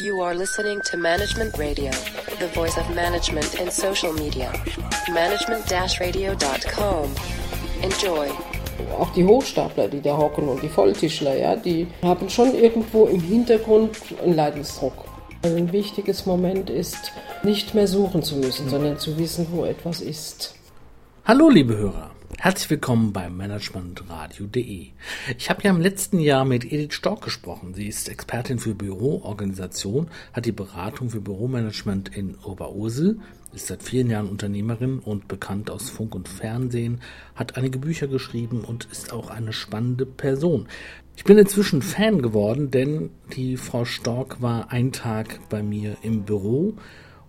You are listening to Management Radio, the voice of management in social media. Management-radio.com. Enjoy. Auch die Hochstapler, die da hocken und die Volltischler, ja, die haben schon irgendwo im Hintergrund einen Leidensdruck. Ein wichtiges Moment ist, nicht mehr suchen zu müssen, sondern zu wissen, wo etwas ist. Hallo, liebe Hörer. Herzlich willkommen beim managementradio.de. Ich habe ja im letzten Jahr mit Edith Stork gesprochen. Sie ist Expertin für Büroorganisation, hat die Beratung für Büromanagement in Oberursel, ist seit vielen Jahren Unternehmerin und bekannt aus Funk und Fernsehen, hat einige Bücher geschrieben und ist auch eine spannende Person. Ich bin inzwischen Fan geworden, denn die Frau Stork war ein Tag bei mir im Büro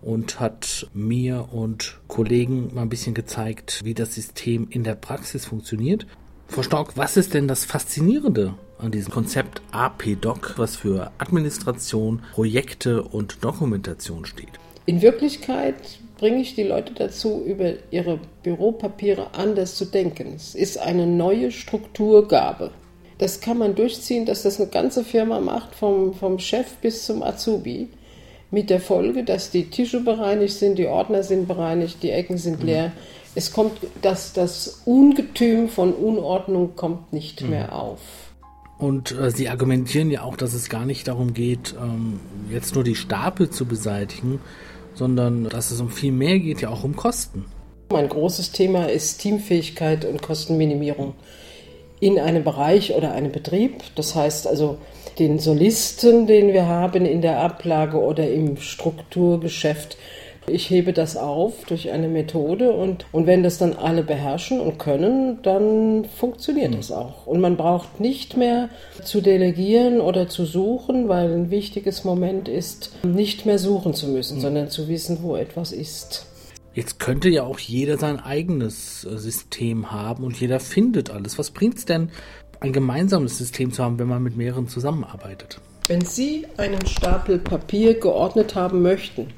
und hat mir und Kollegen mal ein bisschen gezeigt, wie das System in der Praxis funktioniert. Frau Stork, was ist denn das Faszinierende an diesem Konzept APDoc, was für Administration, Projekte und Dokumentation steht? In Wirklichkeit bringe ich die Leute dazu, über ihre Büropapiere anders zu denken. Es ist eine neue Strukturgabe. Das kann man durchziehen, dass das eine ganze Firma macht, vom, vom Chef bis zum Azubi mit der Folge, dass die Tische bereinigt sind, die Ordner sind bereinigt, die Ecken sind mhm. leer. Mhm. Es kommt, dass das Ungetüm von Unordnung kommt nicht mhm. mehr auf. Und äh, Sie argumentieren ja auch, dass es gar nicht darum geht, ähm, jetzt nur die Stapel zu beseitigen, sondern dass es um viel mehr geht, ja auch um Kosten. Mein großes Thema ist Teamfähigkeit und Kostenminimierung in einem Bereich oder einem Betrieb. Das heißt also, den Solisten, den wir haben in der Ablage oder im Strukturgeschäft, ich hebe das auf durch eine Methode und, und wenn das dann alle beherrschen und können, dann funktioniert mhm. das auch. Und man braucht nicht mehr zu delegieren oder zu suchen, weil ein wichtiges Moment ist, nicht mehr suchen zu müssen, mhm. sondern zu wissen, wo etwas ist. Jetzt könnte ja auch jeder sein eigenes äh, System haben und jeder findet alles. Was bringt es denn, ein gemeinsames System zu haben, wenn man mit mehreren zusammenarbeitet? Wenn Sie einen Stapel Papier geordnet haben möchten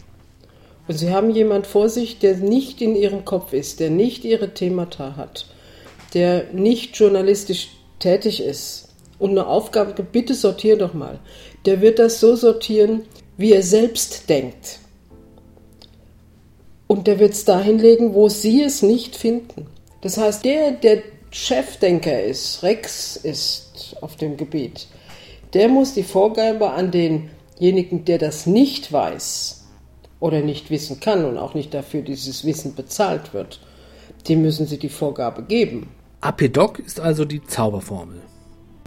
und Sie haben jemand vor sich, der nicht in Ihrem Kopf ist, der nicht Ihre Themata hat, der nicht journalistisch tätig ist und eine Aufgabe, bitte sortier doch mal, der wird das so sortieren, wie er selbst denkt. Und der wird es dahin legen, wo Sie es nicht finden. Das heißt, der, der Chefdenker ist, Rex ist auf dem Gebiet, der muss die Vorgabe an denjenigen, der das nicht weiß oder nicht wissen kann und auch nicht dafür dieses Wissen bezahlt wird, dem müssen sie die Vorgabe geben. APDoc ist also die Zauberformel.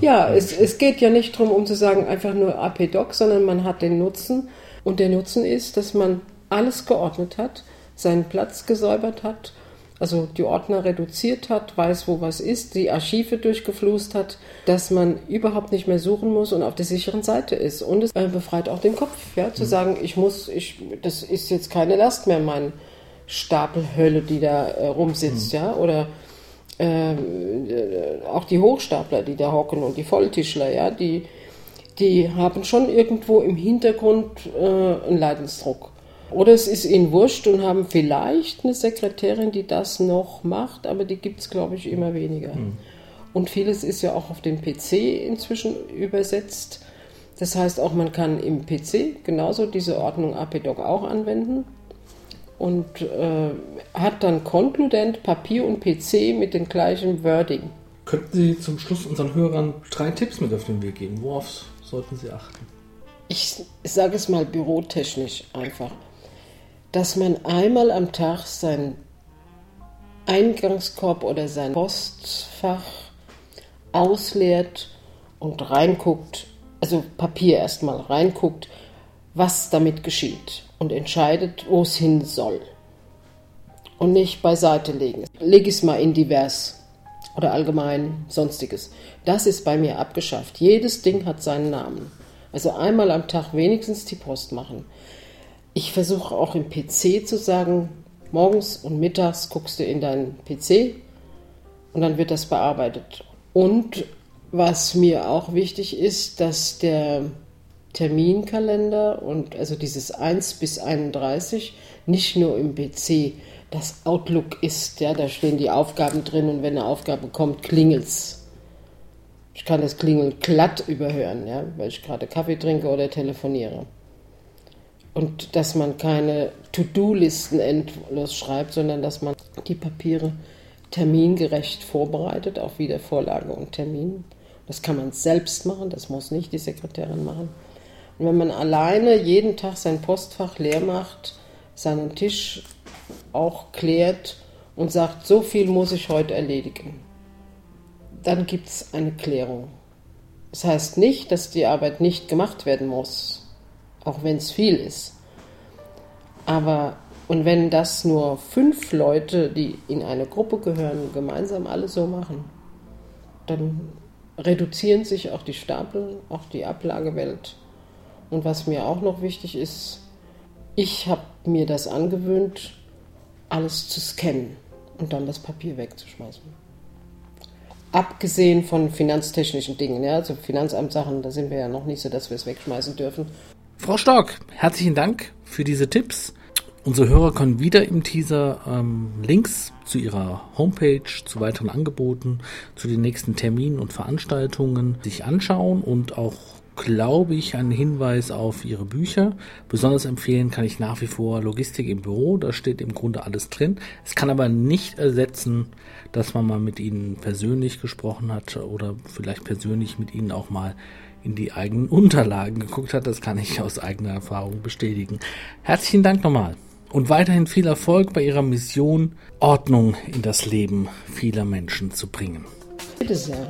Ja, es, es geht ja nicht darum, um zu sagen, einfach nur APDoc, sondern man hat den Nutzen. Und der Nutzen ist, dass man alles geordnet hat, seinen Platz gesäubert hat, also die Ordner reduziert hat, weiß, wo was ist, die Archive durchgeflust hat, dass man überhaupt nicht mehr suchen muss und auf der sicheren Seite ist. Und es äh, befreit auch den Kopf, ja, zu mhm. sagen, ich muss, ich, das ist jetzt keine Last mehr, mein Stapel Hölle, die da äh, rumsitzt, mhm. ja, oder ähm, äh, auch die Hochstapler, die da hocken und die Volltischler, ja, die, die haben schon irgendwo im Hintergrund äh, einen Leidensdruck. Oder es ist ihnen wurscht und haben vielleicht eine Sekretärin, die das noch macht, aber die gibt es, glaube ich, immer weniger. Mhm. Und vieles ist ja auch auf den PC inzwischen übersetzt. Das heißt auch, man kann im PC genauso diese Ordnung APDoc auch anwenden und äh, hat dann konkludent Papier und PC mit dem gleichen Wording. Könnten Sie zum Schluss unseren Hörern drei Tipps mit auf den Weg geben? Worauf sollten Sie achten? Ich sage es mal bürotechnisch einfach dass man einmal am Tag seinen Eingangskorb oder sein Postfach ausleert und reinguckt, also Papier erstmal reinguckt, was damit geschieht und entscheidet, wo es hin soll. Und nicht beiseite legen. Leg es mal in divers oder allgemein sonstiges. Das ist bei mir abgeschafft. Jedes Ding hat seinen Namen. Also einmal am Tag wenigstens die Post machen. Ich versuche auch im PC zu sagen, morgens und mittags guckst du in deinen PC und dann wird das bearbeitet. Und was mir auch wichtig ist, dass der Terminkalender und also dieses 1 bis 31 nicht nur im PC das Outlook ist, ja, da stehen die Aufgaben drin und wenn eine Aufgabe kommt, klingelt's. Ich kann das Klingeln glatt überhören, ja, weil ich gerade Kaffee trinke oder telefoniere. Und dass man keine To-Do-Listen endlos schreibt, sondern dass man die Papiere termingerecht vorbereitet, auf Wiedervorlage und Termin. Das kann man selbst machen, das muss nicht die Sekretärin machen. Und wenn man alleine jeden Tag sein Postfach leer macht, seinen Tisch auch klärt und sagt, so viel muss ich heute erledigen, dann gibt es eine Klärung. Das heißt nicht, dass die Arbeit nicht gemacht werden muss, auch wenn es viel ist. Aber, und wenn das nur fünf Leute, die in eine Gruppe gehören, gemeinsam alle so machen, dann reduzieren sich auch die Stapel, auch die Ablagewelt. Und was mir auch noch wichtig ist, ich habe mir das angewöhnt, alles zu scannen und dann das Papier wegzuschmeißen. Abgesehen von finanztechnischen Dingen, ja, also Finanzamtssachen, da sind wir ja noch nicht so, dass wir es wegschmeißen dürfen. Frau Stork, herzlichen Dank für diese Tipps. Unsere Hörer können wieder im Teaser ähm, Links zu ihrer Homepage, zu weiteren Angeboten, zu den nächsten Terminen und Veranstaltungen sich anschauen und auch glaube ich, einen Hinweis auf ihre Bücher. Besonders empfehlen kann ich nach wie vor Logistik im Büro. Da steht im Grunde alles drin. Es kann aber nicht ersetzen, dass man mal mit ihnen persönlich gesprochen hat oder vielleicht persönlich mit ihnen auch mal in die eigenen Unterlagen geguckt hat. Das kann ich aus eigener Erfahrung bestätigen. Herzlichen Dank nochmal. Und weiterhin viel Erfolg bei Ihrer Mission, Ordnung in das Leben vieler Menschen zu bringen. Bitte sehr.